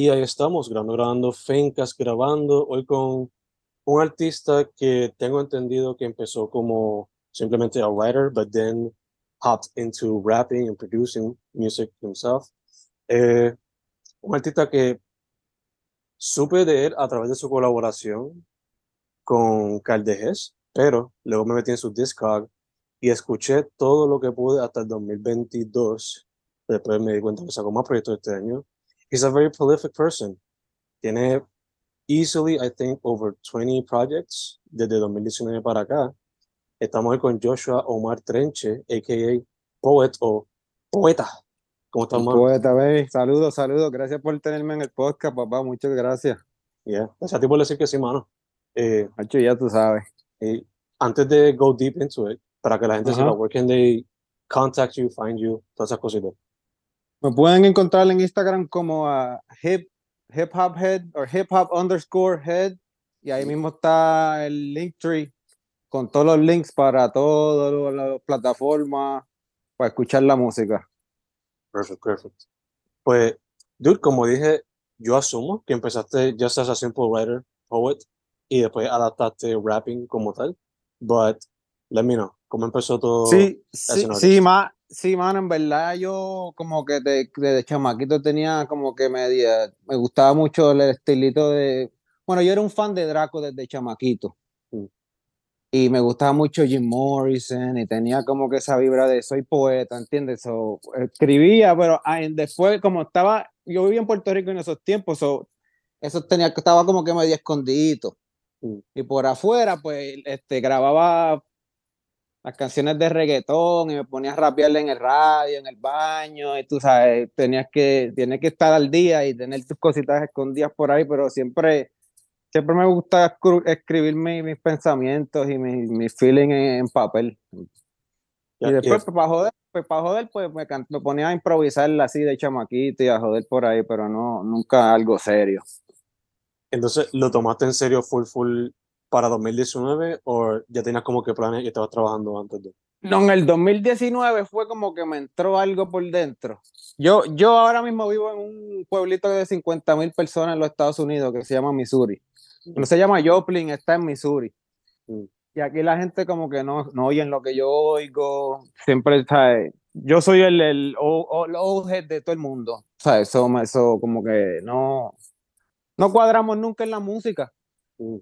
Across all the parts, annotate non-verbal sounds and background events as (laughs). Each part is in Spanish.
Y ahí estamos, grabando, grabando, Fencas grabando, hoy con un artista que tengo entendido que empezó como simplemente a writer, but then hopped into rapping and producing music himself. Eh, un artista que supe de él a través de su colaboración con Caldejes, pero luego me metí en su Discog y escuché todo lo que pude hasta el 2022. Después me di cuenta que sacó más proyectos este año. He's a very prolific person. Tiene easily, I think, over 20 projects desde 2019 para acá. Estamos hoy con Joshua Omar Trenche, a.k.a. Poet o Poeta. ¿Cómo estás, man? Poeta, baby. Saludos, saludos. Gracias por tenerme en el podcast, papá. Muchas gracias. Yeah. Gracias a ti por decir que sí, mano. Eh, Hacho, ya tú sabes. eh, antes de go deep into it, para que la gente sepa, where can they contact you, find you, todas esas cositas. Me pueden encontrar en Instagram como a hip, hip hop head o hip hop underscore head. Y ahí mismo está el link tree con todos los links para todas las plataformas para escuchar la música. Perfect, perfect. Pues, dude, como dije, yo asumo que empezaste ya seas a simple writer, poet, y después adaptaste rapping como tal. But, let me know, ¿cómo empezó todo? Sí, as sí, sí, artist? Sí, mano, en verdad yo como que de- desde chamaquito tenía como que media, me gustaba mucho el estilito de, bueno, yo era un fan de Draco desde chamaquito. Mm. Y me gustaba mucho Jim Morrison y tenía como que esa vibra de soy poeta, ¿entiendes? So, escribía, pero ah, después como estaba, yo vivía en Puerto Rico en esos tiempos, so, eso tenía que estaba como que medio escondidito. Mm. Y por afuera, pues, este, grababa las canciones de reggaetón y me ponía a rapearle en el radio, en el baño, y tú sabes, tenías que, tienes que estar al día y tener tus cositas escondidas por ahí, pero siempre, siempre me gusta escribir mi- mis pensamientos y mis mi feeling en, en papel. Y después, pues, para joder, pues, para joder, pues me, can- me ponía a improvisar así de chamaquito y a joder por ahí, pero no, nunca algo serio. Entonces, ¿lo tomaste en serio full, full para 2019 o ya tenías como que planes y estabas trabajando antes de? No, en el 2019 fue como que me entró algo por dentro. Yo, yo ahora mismo vivo en un pueblito de 50 mil personas en los Estados Unidos que se llama Missouri. No se llama Joplin, está en Missouri. Mm. Y aquí la gente como que no, no oyen lo que yo oigo. Siempre, ¿sabes? Yo soy el, el, o- o- el old head de todo el mundo. ¿Sabes? Eso, me- eso como que no, no cuadramos nunca en la música. Mm.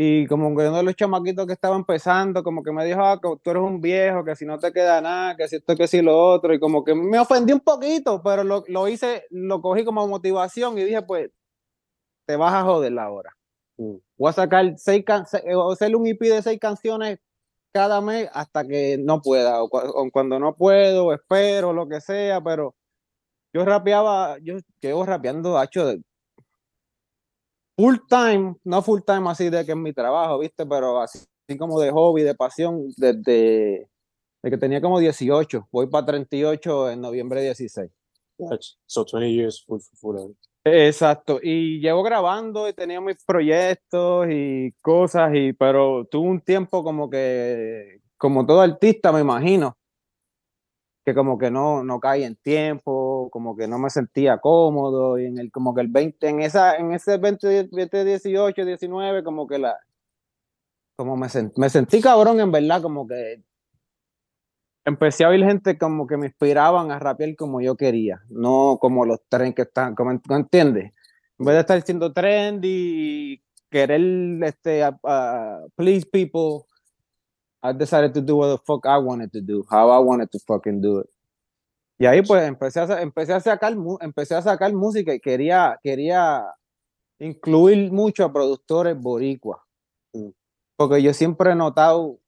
Y como que uno de los chamaquitos que estaba empezando, como que me dijo, ah, que tú eres un viejo, que si no te queda nada, que si esto, que si lo otro. Y como que me ofendí un poquito, pero lo, lo hice, lo cogí como motivación y dije, pues, te vas a joder ahora. Mm. Voy a sacar seis can se- eh, o hacer un EP de seis canciones cada mes hasta que no pueda. O, cua- o cuando no puedo, espero, lo que sea, pero yo rapeaba, yo llevo rapeando, hecho de full time, no full time así de que es mi trabajo, ¿viste? Pero así, así como de hobby, de pasión, desde de que tenía como 18. Voy para 38 en noviembre 16. Gotcha. So 20 years full, full, full. Exacto, y llevo grabando y tenía mis proyectos y cosas, y, pero tuve un tiempo como que, como todo artista, me imagino, que como que no, no caí en tiempo, como que no me sentía cómodo, y en el, como que el 20, en esa, en ese 20, 20, 18, 19, como que la, como me, sent- me sentí cabrón en verdad, como que empecé a oír gente como que me inspiraban a rapear como yo quería, no como los tren que están, como, ¿no entiendes? En vez de estar siendo trendy querer este, a please people, I decided to do what the fuck I wanted to do, how I wanted to fucking do it. Y ahí pues empecé a, sa- empecé a sacar, empecé a sacar música y quería, quería incluir mucho a productores boricuas. Mm. Porque yo siempre he notado,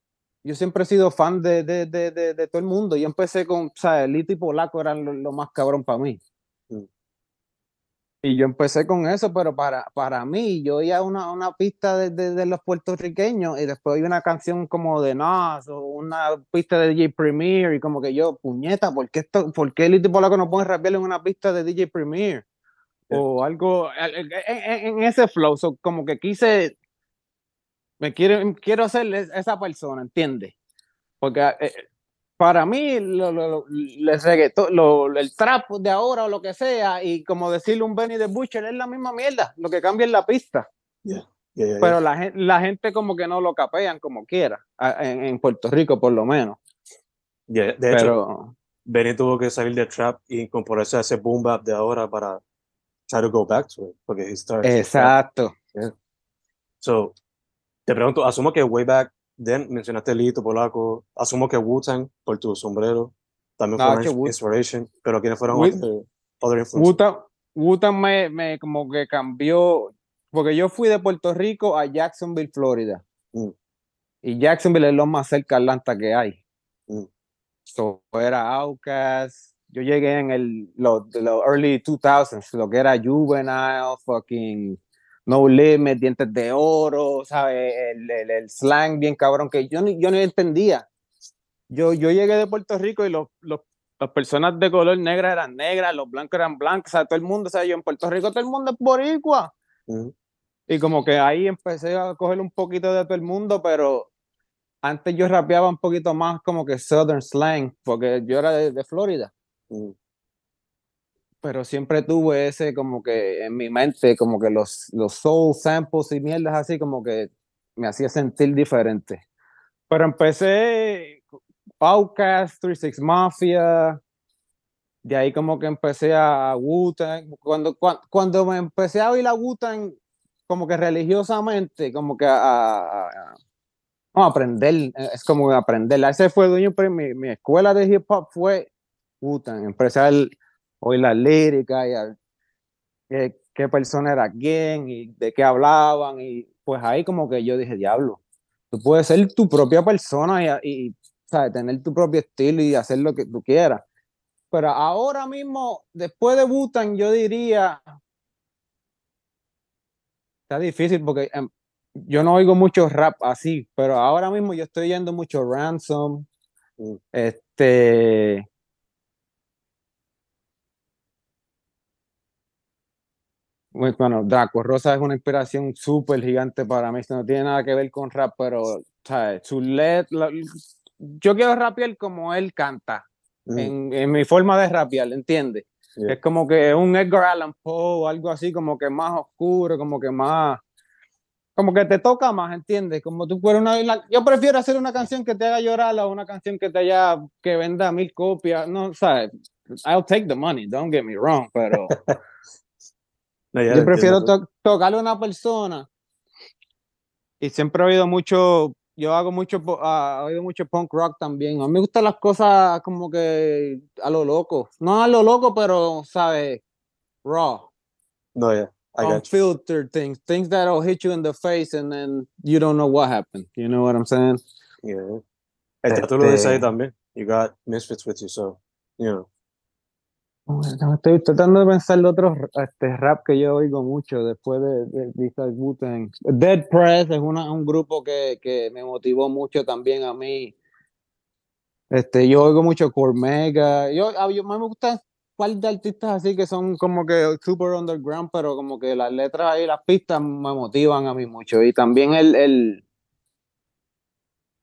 yo siempre he sido fan de, de, de, de, de todo el mundo. Yo empecé con, ¿sabes? Lito y Polaco eran lo, lo más cabrón para mí. Y yo empecé con eso, pero para, para mí, yo oía una, una pista de, de, de los puertorriqueños y después oía una canción como de Nas o una pista de DJ Premier y como que yo, puñeta, ¿por qué, esto, ¿por qué Lito y Polaco no pueden rapear en una pista de DJ Premier? O algo en, en- ese flow, so, como que quise, me quiero, quiero ser es- esa persona, ¿entiendes? Porque eh, para mí, lo, lo, lo, el trap de ahora o lo que sea, y como decirle un Benny de Butcher, es la misma mierda, lo que cambia es la pista. Pero la, la, gente como que no lo capean como quiera, en, en Puerto Rico por lo menos. de Pero, hecho, Benny tuvo que salir de trap y incorporarse a ese boom bap de ahora para try to go back to it, porque he started Exacto. So, te pregunto, asumo que way back then mencionaste Lito, Polaco, asumo que Wu-Tang por tu sombrero también fue una inspiration, pero ¿quiénes fueron otros other influences? Wu-Tang me, me como que cambió, porque yo fui de Puerto Rico a Jacksonville, Florida. Mm. Y Jacksonville es lo más cerca de Atlanta que hay. Mm. So, era Outkast. Yo llegué en el, los, los early 2000s, lo que era Juvenile, fucking No Limit, Dientes de Oro, ¿sabes? El, el, slang bien cabrón que yo, yo no entendía. Yo, yo llegué de Puerto Rico y los, los, las personas de color negra eran negras, los blancos eran blancos, o sea, todo el mundo, o sea, yo en Puerto Rico todo el mundo es boricua. Y como que ahí empecé a coger un poquito de todo el mundo, pero antes yo rapeaba un poquito más como que Southern Slang, porque yo era de, Florida. Pero siempre tuve ese como que en mi mente, como que los, los soul samples y mierdas así, como que me hacía sentir diferente. Pero empecé Outcast, 36 Mafia, de ahí como que empecé a wu Cuando, cuando, cuando, me empecé a oír la wu como que religiosamente, como que a no, aprender, eh, es como aprender. Ese fue dueño, mi, mi escuela de hip hop fue Utan, empezar hoy la lírica y qué, persona era quién y de qué hablaban y pues ahí como que yo dije, diablo, tú puedes ser tu propia persona y, y tener tu propio estilo y hacer lo que tú quieras. Pero ahora mismo, después de Butan, yo diría, está difícil porque em, yo no oigo mucho rap así, pero ahora mismo yo estoy yendo mucho Ransom, este... Bueno, Draco Rosa es una inspiración súper gigante para mí, no tiene nada que ver con rap, pero ¿sabes? su let, yo quiero rapear como él canta, mm. en, en, mi forma de rapear, ¿entiendes? Es como que un Edgar Allan Poe, algo así como que más oscuro, como que más como que te toca más, ¿entiendes? Como tú fueras una, yo prefiero hacer una canción que te haga llorar o una canción que te haya, que venda mil copias, no, sabes, I'll take the money, don't get me wrong, pero (laughs) yo prefiero tocarle a una persona y siempre he oído mucho, yo hago mucho, uh, he oído mucho punk rock también, a mí me gustan las cosas como que a lo loco, no a lo loco, pero, ¿sabes? Raw. No, ya unfiltered things, things that'll hit you in the face and then you don't know what happened. You know what I'm saying? Yeah. Este, tú lo dices ahí también. You got misfits with you, so, you know. Estoy tratando de pensar de otros este, rap que yo oigo mucho después de, de, de Dead Press es un grupo que, que, me motivó mucho también a mí. Este, yo oigo mucho Cormega. Yo, yo, me gusta par de artistas así que son como que super underground, pero como que las letras y las pistas me motivan a mí mucho. Y también el, el,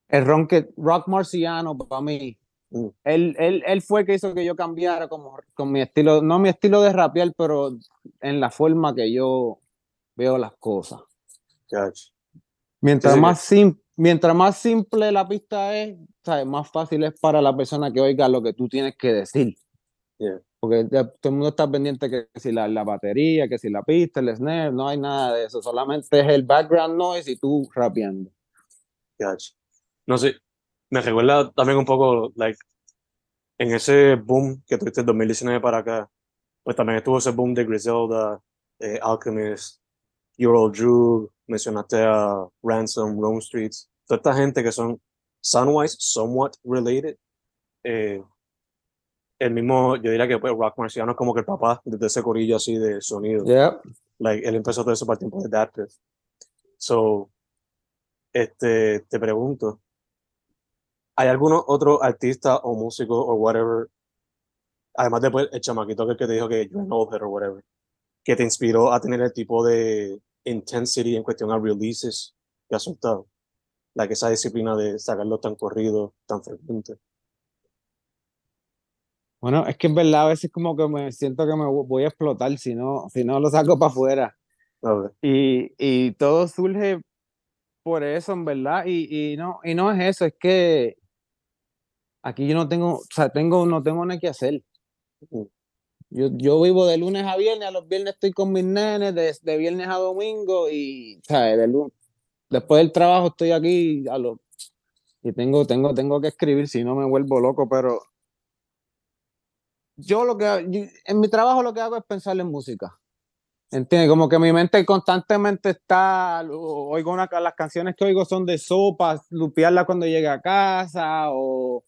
el rock marciano para mí. Mm. Él, él, él, fue que hizo que yo cambiara como, con mi estilo, no mi estilo de rapear, pero en la forma que yo veo las cosas. Mientras, más sim, mientras más simple la pista es, más fácil es para la persona que oiga lo que tú tienes que decir. Porque todo el mundo está pendiente que si la, la, batería, que si la pista, el snare, no hay nada de eso. Solamente es el background noise y tú rapeando. No sé, me recuerda también un poco, like, en ese boom que tuviste en 2019 para acá, pues también estuvo ese boom de Griselda, eh, Alchemist, Euro Drew, mencionaste a Ransom, Rome Streets, toda esta gente que son soundwise somewhat related. Eh, el mismo, yo diría que pues, Rock Marciano es como que el papá de ese corillo así de sonido. Yeah. Like, él empezó todo eso para el tiempo de Dapper. So, este, te pregunto, ¿hay algún otro artista o músico o whatever, además de pues, el chamaquito que te dijo que yo no o whatever, que te inspiró a tener el tipo de intensity en cuestión a releases que has soltado? La que esa disciplina de sacarlo tan corrido, tan frecuente. Bueno, es que es verdad, a veces como que me siento que me voy a explotar si no, si no lo saco para afuera. Y, y todo surge por eso, en verdad. Y, y, no, y no es eso, es que aquí yo no tengo, o sea, tengo, no tengo nada que hacer. Yo, yo vivo de lunes a viernes, a los viernes estoy con mis nenes, de, de viernes a domingo y, ¿sabes? De lunes, después del trabajo estoy aquí a los, y tengo, tengo, tengo que escribir, si no me vuelvo loco, pero yo lo que, en mi trabajo lo que hago es pensar en música. ¿Entiendes? Como que mi mente constantemente está, oigo una, las canciones que oigo son de sopas, lupearla cuando llegue a casa o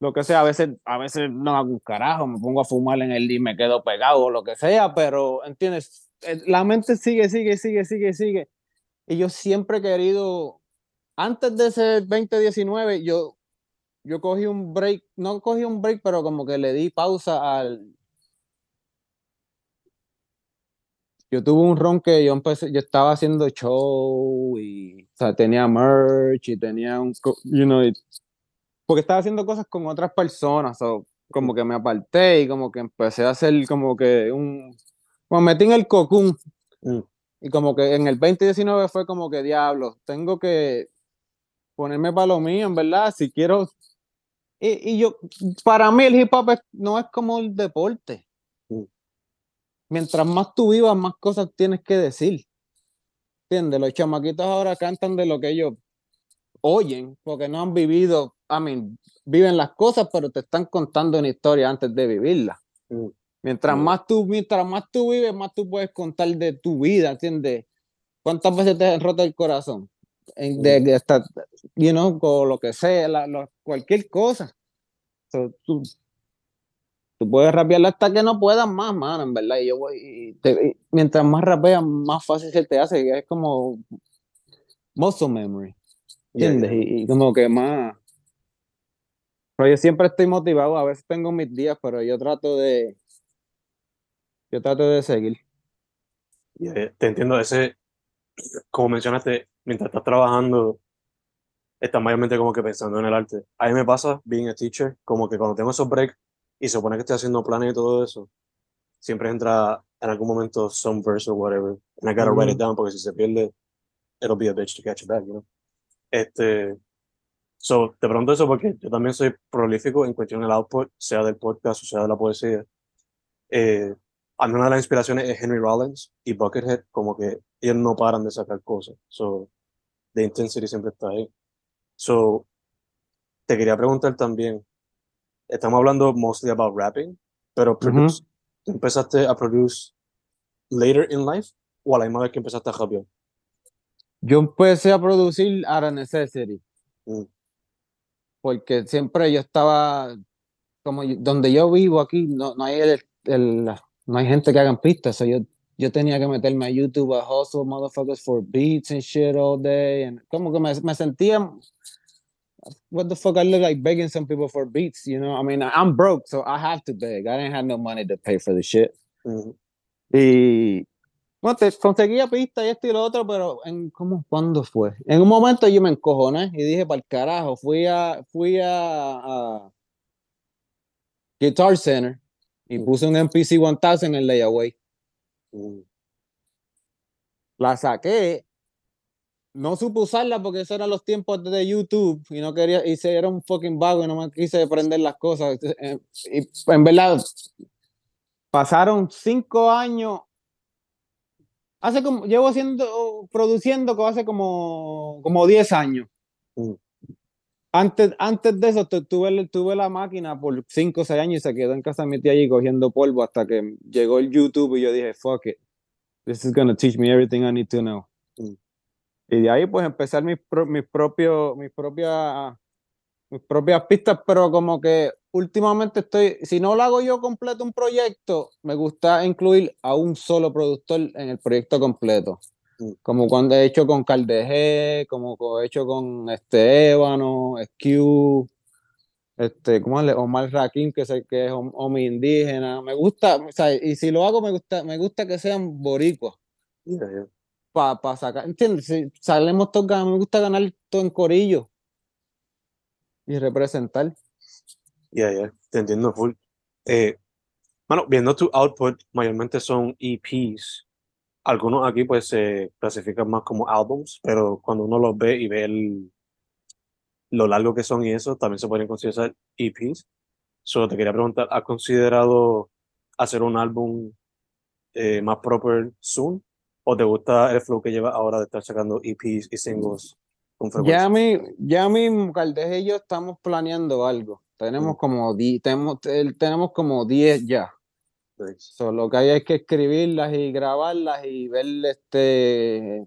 lo que sea, a veces, a veces no hago un carajo, me pongo a fumar en el y me quedo pegado o lo que sea, pero, ¿entiendes? Eh, la mente sigue, sigue, sigue, sigue, sigue. Y yo siempre he querido, antes de ese 2019, yo, yo cogí un break, no cogí un break, pero como que le di pausa al... Yo tuve un ron que yo empecé, yo estaba haciendo show y, tenía merch y tenía un, you know, porque estaba haciendo cosas con otras personas, o como que me aparté y como que empecé a hacer como que un, como metí en el cocún. Mm. Y como que en el 2019 fue como que diablo, tengo que ponerme para lo mío, en verdad, si quiero. Y, y yo, para mí el hip hop no es como el deporte. Mm. Mientras más tú vivas, más cosas tienes que decir. ¿Entiendes? Los chamaquitos ahora cantan de lo que ellos oyen, porque no han vivido, I mean, viven las cosas, pero te están contando una historia antes de vivirla. Mm. Mientras, mm. más tú, mientras más tú vives, más tú puedes contar de tu vida, ¿entiendes? ¿Cuántas veces te rota el corazón? En, de, mm. de hasta, you know, con lo que sea, la, cualquier cosa. tú, tú, puedes rapear hasta que no puedas más, mano, en verdad. Y yo voy, mientras más rapeas, más fácil se te hace. Es como muscle memory. ¿Entiendes? Y, como que más. Pero yo siempre estoy motivado, a veces tengo mis días, pero yo trato de. Yo trato de seguir. te entiendo, ese, como mencionaste, mientras estás trabajando, estás mayormente como que pensando en el arte. A mí me pasa, being a teacher, como que cuando tengo esos breaks y se supone que estoy haciendo planes y todo eso, siempre entra en algún momento some verse or whatever, and I gotta write it down porque si se pierde, it'll be a bitch to catch it back, you know? Este, so, te pregunto eso porque yo también soy prolífico en cuestión del output, sea del podcast o sea de la poesía. Eh, a mí una de las inspiraciones es Henry Rollins y Buckethead, como que ellos no paran de sacar cosas. So, The Intensity siempre está ahí. So, te quería preguntar también, estamos hablando mostly about rapping, pero empezaste a produce later in life o a la misma vez que empezaste a rapear? Yo empecé a producir a necessity. Mm. Porque siempre yo estaba, como donde yo vivo aquí, no, no hay el, no hay gente que hagan pistas. yo, yo tenía que meterme a YouTube a hustle motherfuckers for beats and shit all day. And como que me, me sentía, what the fuck, I look like begging some people for beats, you know? I mean, I'm broke, so I have to beg. I didn't have no money to pay for the shit. Mm. Y bueno, te conseguía pistas y esto y lo otro, pero en ¿cómo, ¿cuándo fue? En un momento yo me encojoné y dije, para el carajo, fui a, fui a, Guitar Center y mm. puse un MPC 1000 en el layaway. Mm. La saqué, no supe usarla porque esos eran los tiempos de YouTube y no quería, y se era un fucking vago y no me quise prender las cosas. Eh, y en verdad, pasaron cinco años hace como, llevo haciendo, produciendo hace como, como 10 años. Mm. Antes, antes de eso tuve, tuve la máquina por 5 o 6 años y se quedó en casa de mi tía allí cogiendo polvo hasta que llegó el YouTube y yo dije, fuck it, this is gonna teach me everything I need to know. Mm. Y de ahí pues empezar mis, mis, propios, mis propias mis propias pistas, pero como que últimamente estoy, si no lo hago yo completo un proyecto, me gusta incluir a un solo productor en el proyecto completo. Mm. Como cuando he hecho con Caldeje, como he hecho con este Ébano, SQ, este, ¿cómo es? Omar Raquín, que, sé, que es hombre indígena. Me gusta, o sea, y si lo hago, me gusta, me gusta que sean boricuas. Para sacar, ¿entiendes? Si salemos todos, me gusta ganar todo en corillo y representar. Ya, ya, te entiendo full. Eh, bueno, viendo tu output, mayormente son EPs. Algunos aquí pues se clasifican más como albums, pero cuando uno los ve y ve el, lo largo que son y eso, también se pueden considerar EPs. Solo te quería preguntar, ¿has considerado hacer un álbum eh, más proper soon? ¿O te gusta el flow que lleva ahora de estar sacando EPs y singles con frecuencia? Ya, mi, ya mismo, Caldeje y yo estamos planeando algo. Tenemos como di- tenemos, el- tenemos como 10 ya. So, lo que hay es que escribirlas y grabarlas y ver este.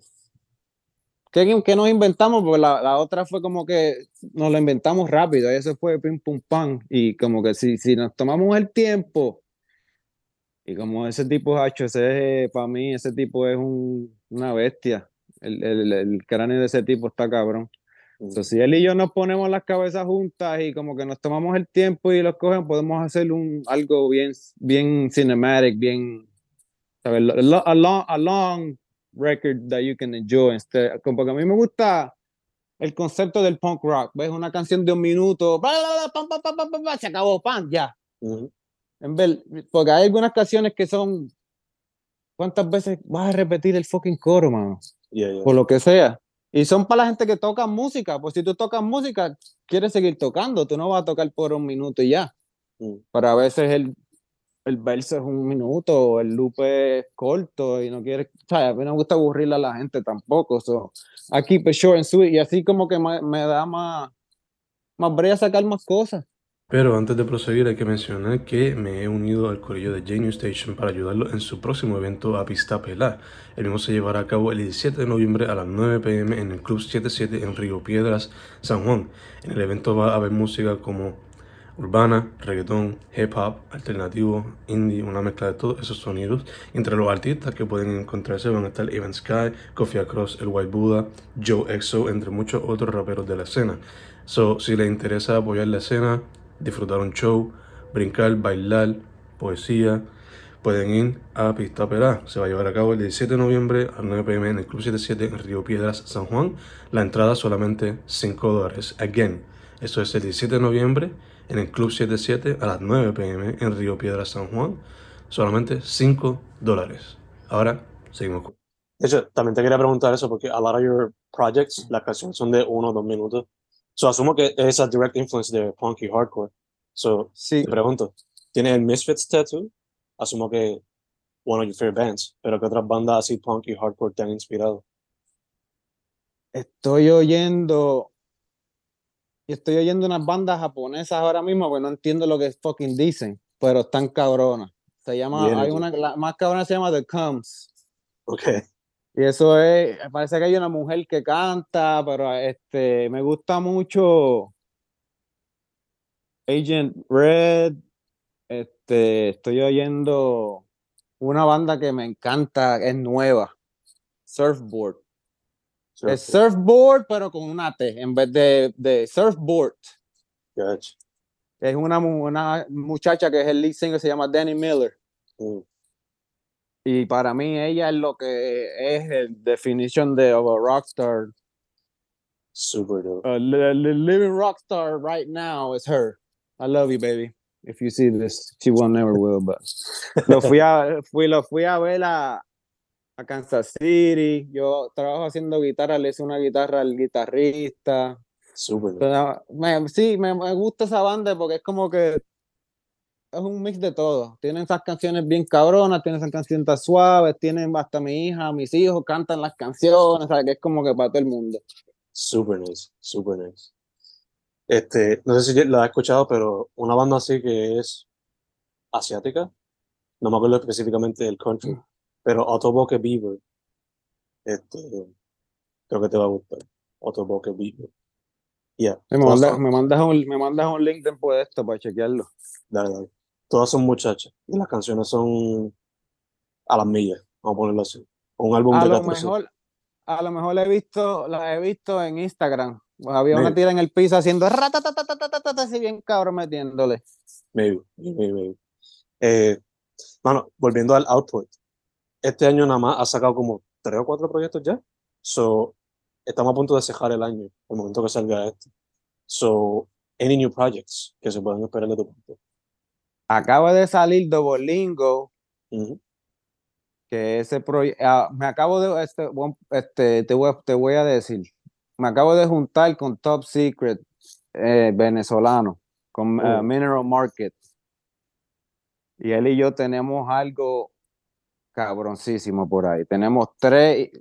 ¿Qué, qué nos inventamos? Porque la, la otra fue como que nos lo inventamos rápido, y eso fue pim pum pam. Y como que si, si nos tomamos el tiempo, y como ese tipo hacho, ese para mí, ese tipo es un, una bestia. El, el, el cráneo de ese tipo está cabrón. So, si él y yo nos ponemos las cabezas juntas y como que nos tomamos el tiempo y los cogen, podemos hacer un, algo bien, bien cinematic, bien, ¿sabes? A long, a long record that you can enjoy. Este, como porque a mí me gusta el concepto del punk rock. ¿Ves? Una canción de un minuto, bla, bla, bla, se acabó, pan, ya. Ujú. En vez, porque hay algunas canciones que son, ¿cuántas veces vas a repetir el fucking coro, mano? Yeah, yeah. por lo que sea. Y son para la gente que toca música, pues si tú tocas música, quieres seguir tocando, tú no vas a tocar por un minuto y ya. Mm. Pero a veces el, el verso es un minuto, el loop es corto y no quieres, o sea, a mí no me gusta aburrirle a la gente tampoco. So, I keep it short and sweet y así como que me, me da más, más brea a sacar más cosas. Pero antes de proseguir hay que mencionar que me he unido al corillo de Genius Station para ayudarlo en su próximo evento a Pista Pelá. El mismo se llevará a cabo el 17 de noviembre a las 9 pm en el Club 77 en Río Piedras, San Juan. En el evento va a haber música como urbana, reggaetón, hip hop, alternativo, indie, una mezcla de todos esos sonidos. Entre los artistas que pueden encontrarse van a estar Evan Sky, Kofi Cross, El White Buddha, Joe EXO, entre muchos otros raperos de la escena. So, si les interesa apoyar la escena, disfrutar un show, brincar, bailar, poesía, pueden ir a Pista Perá. Se va a llevar a cabo el 17 de noviembre a 9 pm en el Club 77 en Río Piedras, San Juan. La entrada solamente 5 dólares. Again, eso es el 17 de noviembre en el Club 77 a las 9 pm en Río Piedras, San Juan. Solamente 5 dólares. Ahora, seguimos con... De también te quería preguntar eso porque a lot of your projects, las canciones son de uno o dos minutos. So, asumo que es esa direct influence de punk y hardcore. So, Sí, te pregunto, ¿tienes el Misfits Tattoo? Asumo que one of your favorite bands, pero ¿qué otras bandas así punk y hardcore te han inspirado? estoy oyendo, estoy oyendo unas bandas japonesas ahora mismo, pues no entiendo lo que fucking dicen, pero están cabronas. Se llama, Bien hay una, la más cabrona se llama The Comes. Ok, Y eso es, parece que hay una mujer que canta, pero este, me gusta mucho Agent Red. Este, estoy oyendo una banda que me encanta, es nueva, Surfboard. Es surfboard, pero con una T en vez de, de surfboard. Gotcha. Es una, una muchacha que es el lead singer, se llama Danny Miller. Mm, Y para mí ella es lo que es el definition de of a rockstar. super dope. Li- living rockstar right now is her. I love you, baby. If you see this, she will never will, but (laughs) lo fui a, fui, lo fui a ver a, a Kansas City. Yo trabajo haciendo guitarra, le hice una guitarra al guitarrista. Super me- sí, me, me gusta esa banda porque es como que es un mix de todo. Tienen esas canciones bien cabronas, tienen esas canciones suaves, tienen hasta mi hija, mis hijos cantan las canciones, ¿sabes? Que es como que para todo el mundo. Super nice, super nice. Este, no sé si la has escuchado, pero una banda así que es asiática, no me acuerdo específicamente del country, pero Autoboke Beaver, este, creo que te va a gustar. Autoboke Beaver. Yeah, Me mandas, me mandas un, me mandas un link después de esto para chequearlo. dale, dale. Todas son muchachas y las canciones son a las millas, vamos a ponerlo así. Un álbum A de lo 14. mejor, a lo mejor la he visto, la he visto en Instagram. Había una tira en el piso haciendo así bien cabrón metiéndole. Maybe, maybe, maybe. Eh, mano, volviendo al output. Este año nada más ha sacado como tres o cuatro proyectos ya. So, estamos a punto de cejar el año, el momento que salga esto. So, any new projects que se puedan esperar de tu parte. Acaba de salir Dobolingo, Mhm. que ese proyecto, me acabo de, este, este, te, voy, te voy a decir, me acabo de juntar con Top Secret eh, venezolano, con eh, Oh. Mineral Market. Y él y yo tenemos algo cabroncísimo por ahí. Tenemos tres,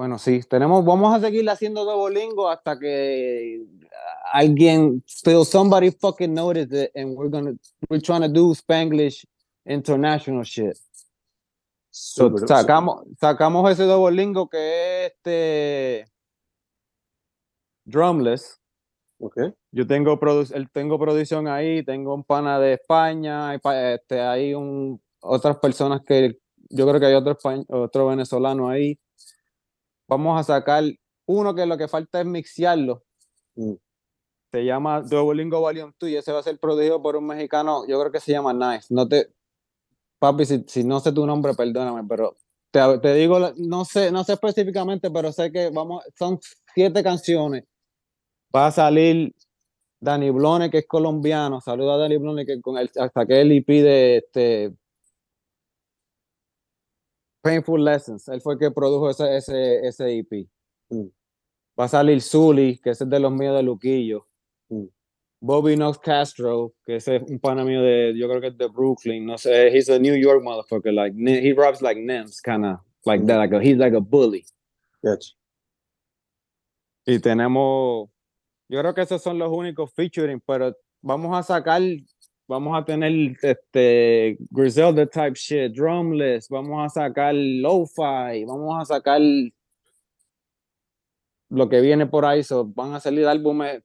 bueno, sí, tenemos, vamos a seguir haciendo Dobolingo hasta que alguien, still somebody fucking noticed it and we're gonna, we're trying to do Spanglish international shit. So, sacamos, sacamos ese Dobolingo que es este drumless. Ok. Yo tengo, produ- tengo producción ahí, tengo un pana de España, este, hay un, otras personas que yo creo que hay otro, otro venezolano ahí. Vamos a sacar uno que lo que falta es mixearlo. Mm. Se llama Duolingo Volume 2 y ese va a ser producido por un mexicano, yo creo que se llama Nice. No te, papi, si, si no sé tu nombre, perdóname, pero te, te digo, no sé, no sé específicamente, pero sé que vamos, son siete canciones. Va a salir Dani Blone, que es colombiano. Saluda a Dani Blone, que con el, hasta que él y pide este Painful Lessons. Él fue el que produjo ese, ese, ese EP. Mm. Va a salir Zully, que es de los míos de Luquillo. Mm. Bobby Knox Castro, que es un pana mío de, yo creo que es de Brooklyn. No sé, he's a New York motherfucker. Like, he raps like Nems, kind of like that. Like a- he's like a bully. Gotcha. Y tenemos, yo creo que esos son los únicos featuring, pero vamos a sacar, vamos a tener este Griselda type shit, drumless, vamos a sacar lo-fi, vamos a sacar lo que viene por ahí, so, van a salir álbumes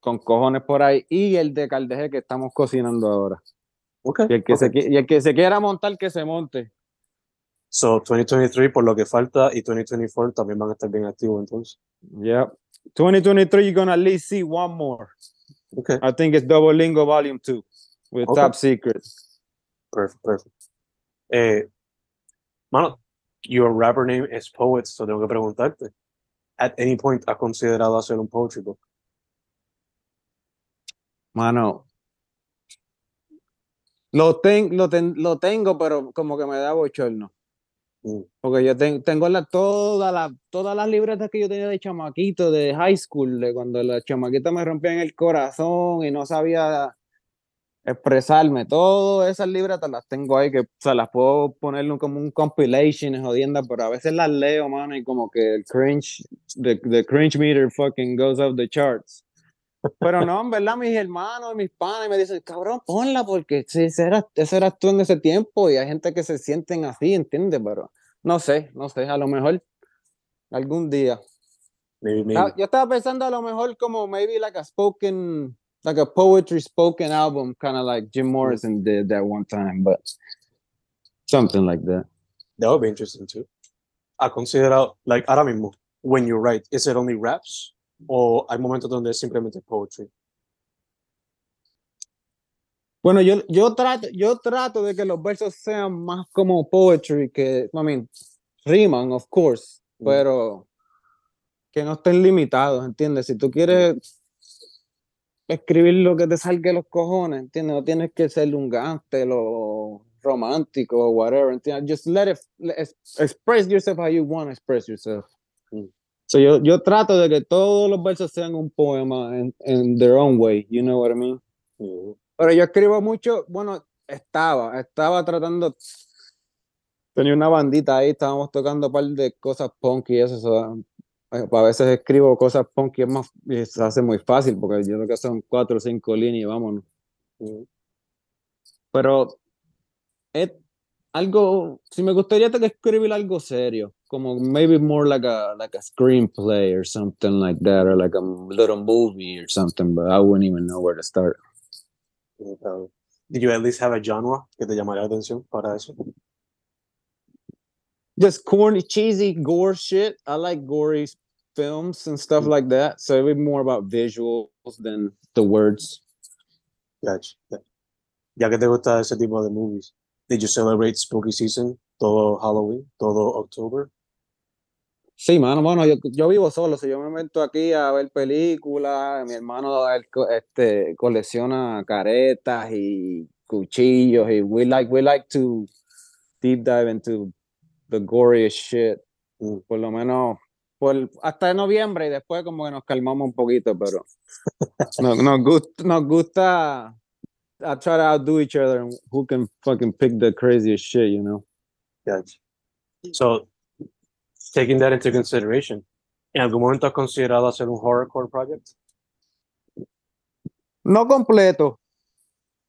con cojones por ahí y el de Caldeje que estamos cocinando ahora. Ok. Y el que, se, qui- y el que se quiera montar, que se monte. So, 2023 por lo que falta y 2024 también van a estar bien activos entonces. Yep. 2023, you're gonna at least see one more. Ok. I think it's Double Lingo Volume 2 with Okay. Top Secret. Perfect, perfect. Eh, mano, your rapper name is Poet, so tengo que preguntarte. At any point, ¿has considerado hacer un poetry book? Mano, lo, ten- lo, ten- lo tengo, pero como que me da bochorno. Mm. Porque yo ten- tengo la, toda todas las libretas que yo tenía de chamaquito, de high school, de cuando las chamaquitas me rompían el corazón y no sabía expresarme. Todas esas libretas las tengo ahí, que o sea, las puedo poner como un compilation, jodienda, pero a veces las leo, mano, y como que el cringe, the, the cringe meter fucking goes off the charts. Pero no, en verdad, mis hermanos y mis panas me dicen, cabrón, ponla porque si ese eras, ese eras tú en ese tiempo y hay gente que se sienten así, ¿entiendes? Pero no sé, no sé, a lo mejor algún día. Maybe, maybe. Ah, Yo estaba pensando a lo mejor como maybe like a spoken, like a poetry spoken album, kind of like Jim Morrison did that one time, but something like that. That would be interesting too. ¿Has considerado, like, ahora mismo, when you write, is it only raps? ¿O hay momentos donde es simplemente poetry? Bueno, yo, yo, trato, yo trato de que los versos sean más como poetry que, I mean, riman, of course, Mm. pero que no estén limitados, ¿entiendes? Si tú quieres escribir lo que te salga de los cojones, ¿entiendes? No tienes que ser un gánster o romántico o whatever, ¿entiendes? Just let it, let- express yourself how you want to express yourself. Mm. So yo, yo trato de que todos los versos sean un poema in, in their own way, you know what I mean? Mm. Pero yo escribo mucho, bueno, estaba, estaba tratando, tenía una bandita ahí, estábamos tocando un par de cosas punk y eso, so, eh, a veces escribo cosas punk y es más, y se hace muy fácil porque yo creo que son cuatro o cinco líneas y vámonos. Mm. Pero algo, si me gustaría te- escribir algo serio, como maybe more like a, like a screenplay or something like that, or like a little movie or something, but I wouldn't even know where to start. Okay. Did you at least have a genre que te llamaría la atención para eso? just corny, cheesy gore shit. I like gory films and stuff Mm. like that. So it'd be more about visuals than the words. Gotcha. Ya que te gusta ese tipo de movies, did you celebrate spooky season todo Halloween, todo October? Sí, mano, bueno, yo, yo vivo solo, si yo me meto aquí a ver películas, mi hermano él este, colecciona caretas y cuchillos y we like, we like to deep dive into the goriest shit, Mm. por lo menos por, hasta noviembre y después como que nos calmamos un poquito, pero (laughs) no, nos, gusta, nos gusta I try to outdo each other and who can fucking pick the craziest shit, you know. Gotcha. So, taking that into consideration, ¿en algún momento has considerado hacer un horrorcore project? No completo.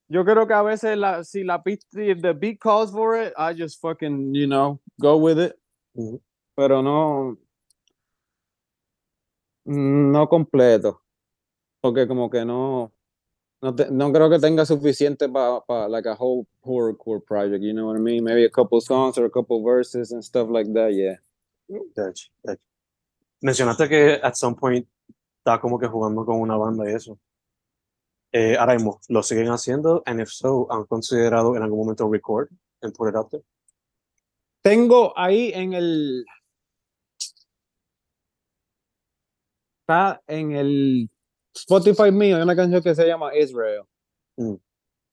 Yo creo que a veces la, si la pista, if the beat calls for it, I just fucking, you know, go with it. Ujú. Pero no, no completo. Porque como que no, no, te- no creo que tenga suficiente para pa, like a whole horrorcore project, you know what I mean? Maybe a couple songs or a couple verses and stuff like that, yeah. Gotcha, gotcha. Mencionaste que at some point está como que jugando con una banda y eso. Eh, ahora mismo, ¿lo siguen haciendo? And if so, ¿han considerado en algún momento record and put it out there? Tengo ahí en el. Está en el Spotify mío, hay una canción que se llama Israel. Mm.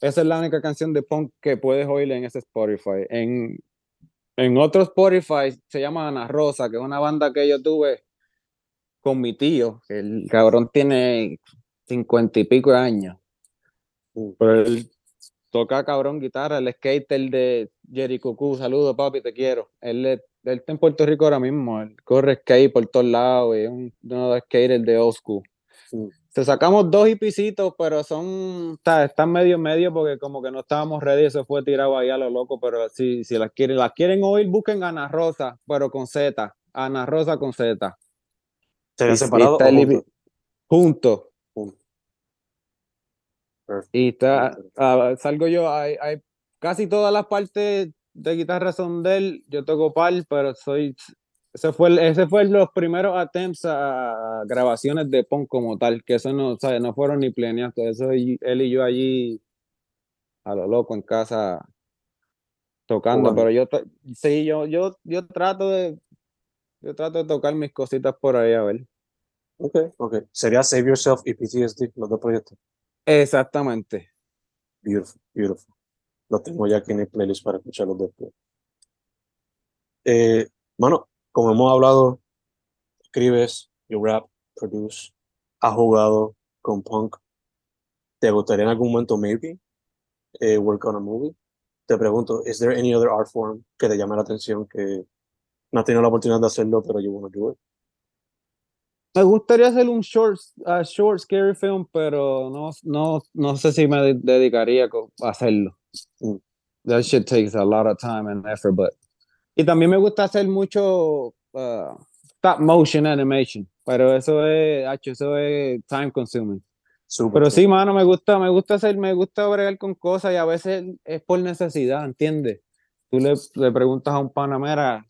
Esa es la única canción de punk que puedes oír en ese Spotify. En, en otro Spotify se llama Ana Rosa, que es una banda que yo tuve con mi tío. que El cabrón tiene cincuenta y pico de años. Mm. Pero él toca cabrón guitarra, el skater de Jerry Cucú, saludos papi, te quiero. Él, él está en Puerto Rico ahora mismo, él corre skate por todos lados, es un, uno de los skaters de school. Te sacamos dos hipicitos, pero son, está- están medio medio porque como que no estábamos ready, eso fue tirado ahí a lo loco, pero si, si las quieren, las quieren oír, busquen Ana Rosa, pero con Z, Ana Rosa con Z, ¿Sería Y- y separado está o el juntos? Y está, ah, salgo yo, hay, hay casi todas las partes de guitarra son de él, yo toco par, pero soy, ese fue, el- ese fue los primeros attempts a grabaciones de punk como tal, que eso no, ¿sabes? no fueron ni planeados, eso él y yo allí a lo loco en casa tocando, Jugando. pero yo, sí, yo, yo, yo trato de, yo trato de tocar mis cositas por ahí, a ver. Ok, ok. Sería Save Yourself y PTSD, los dos proyectos. Exactamente. Beautiful, beautiful. Lo tengo ya aquí en el playlist para escucharlos después. Eh, mano, como hemos hablado, escribes, you rap, produce, has jugado con punk. ¿Te gustaría en algún momento, maybe, eh, work on a movie? Te pregunto, ¿is there any other art form que te llame la atención que no has tenido la oportunidad de hacerlo, pero you want to do it? Me gustaría hacer un short, a short scary film, pero no, no, no sé si me de- dedicaría a hacerlo. Mm. That shit takes a lot of time and effort, but... Y también me gusta hacer mucho uh, stop motion animation, pero eso es, eso es time consuming. Súper, Pero sí, mano, me gusta, me gusta hacer, me gusta bregar con cosas y a veces es por necesidad, ¿entiendes? Tú le, le preguntas a un panamera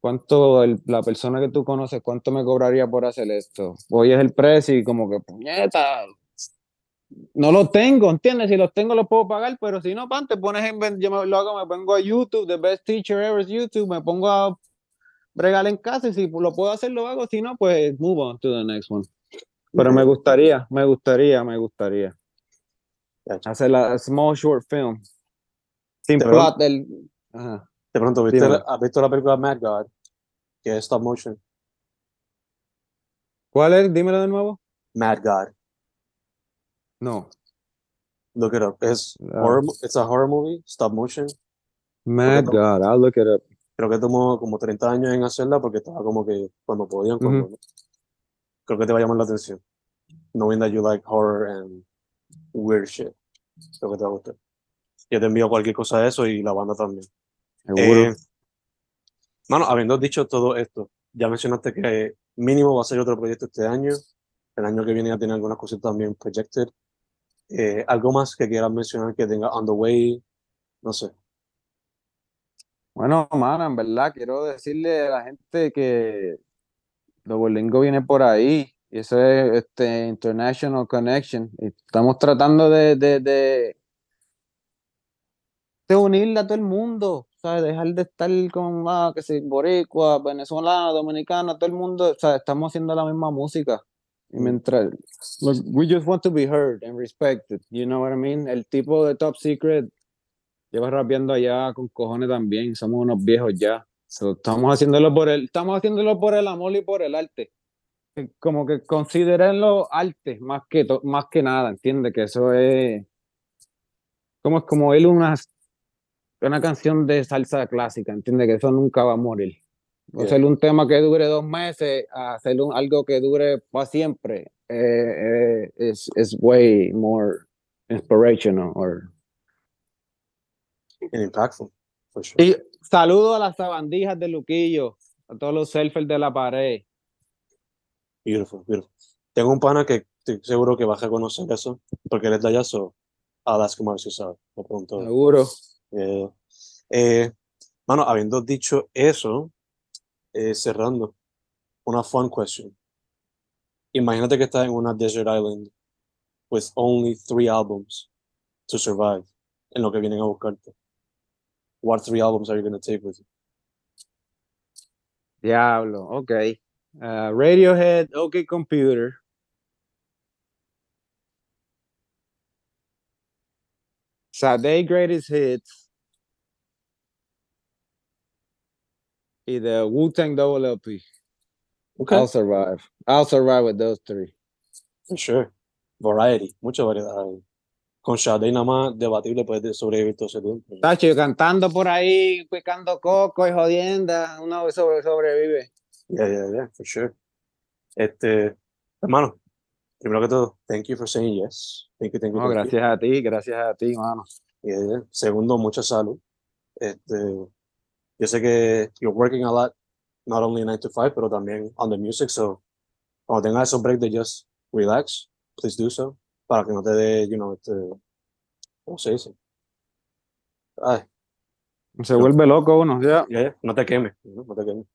cuánto el- la persona que tú conoces, cuánto me cobraría por hacer esto. Hoy es el precio y como que, puñeta, no lo tengo, ¿entiendes? Si los tengo los puedo pagar, pero si no, pan, te pones en, yo me, lo hago, me pongo a YouTube, the best teacher ever is YouTube, me pongo a bregar en casa y si lo puedo hacer, lo hago, si no, pues move on to the next one. Pero me gustaría, me gustaría, me gustaría hacer la small short film. Sin Te plot del... Ajá. De pronto, ¿viste la- ¿has visto la película Mad God? Que es stop motion. ¿Cuál es? Dímelo de nuevo. Mad God. No. Look it up. Es Ah. horror, mo- it's a horror movie, stop motion. Mad. God, I'll look it up. Creo que tomó como 30 años en hacerla porque estaba como que cuando podían, cuando no. Creo que te va a llamar la atención. Knowing that you like horror and weird shit. Creo que te va a gustar. Yo te envío cualquier cosa de eso y la banda también. Seguro. Eh, mano, habiendo dicho todo esto, ya mencionaste que mínimo va a ser otro proyecto este año. El año que viene ya tiene algunas cositas también projected. Eh, algo más que quieras mencionar que tenga on the way, no sé. Bueno, mano, en verdad quiero decirle a la gente que Duolingo viene por ahí y eso es este International Connection y estamos tratando de, de, de, de unirle a todo el mundo, ¿sabes? Dejar de estar con, ah, que si boricua, venezolano, dominicano, todo el mundo, sea, estamos haciendo la misma música. Y mientras, look, we just want to be heard and respected, you know what I mean? El tipo de Top Secret lleva rapeando allá con cojones también, somos unos viejos ya. So, estamos haciéndolo por el, estamos haciéndolo por el amor y por el arte. Que Como que considerenlo arte más que, más que nada, ¿entiendes? Que eso es como es como él una, una canción de salsa clásica, ¿entiendes? Que eso nunca va a morir. Yeah. Hacer un tema que dure dos meses, a hacer un- algo que dure para siempre, eh, eh, es es way more inspirational. Or... And impactful, for sure. Y saludo a las sabandijas de Luquillo, a todos los surfers de la pared. Beautiful, beautiful. Tengo un pana que estoy seguro que vas a conocer eso, porque él es de allá, so I'll ask him sabe. Le pregunto. Seguro. Eh, eh, mano, habiendo dicho eso, eh, cerrando, una fun question. Imagínate que estás en una desert island with only three albums to survive en lo que vienen a buscarte. What three albums are you going to take with you? Diablo, ok. Uh, Radiohead, OK Computer. Saturday Greatest Hits. Y the Wu-Tang Double LP. Okay, I'll survive. I'll survive with those three. sure. Variety, mucha variedad. Con Sade nada más debatible puedes de- sobrevivir todo ese tiempo. Tacho, cantando por ahí, picando coco y jodienda, uno sobre, sobrevive. Yeah, yeah, yeah, for sure. Este, hermano, primero que todo, thank you for saying yes. Thank you, thank you, No, thank you. gracias a ti, gracias a ti, mano. Yeah, yeah. Segundo, mucha salud. Este, yo sé que you're working a lot, not only 9 to 5, pero también on the music, so cuando tengas esos break de just relax, please do so, para que no te dé, you know, este, ¿cómo se dice? Ay, Se vuelve loco uno, ya. ya, ya, no te quemes, ¿no? no te quemes.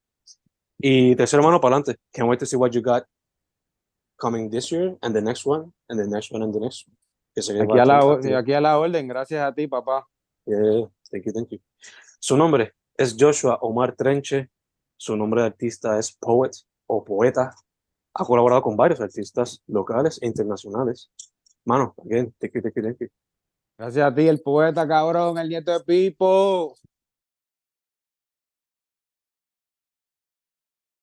Y tercero, hermano, para adelante. Can't wait to see what you got coming this year, and the next one, and the next one, and the next one. Aquí a, la, aquí a la orden, gracias a ti, papá. Yeah, thank you, thank you. Su nombre es Joshua Omar Trenche. Su nombre de artista es Poet o Poeta. Ha colaborado con varios artistas locales e internacionales. Mano, again, thank you, thank you, thank you. Gracias a ti, el poeta cabrón, el nieto de Pipo.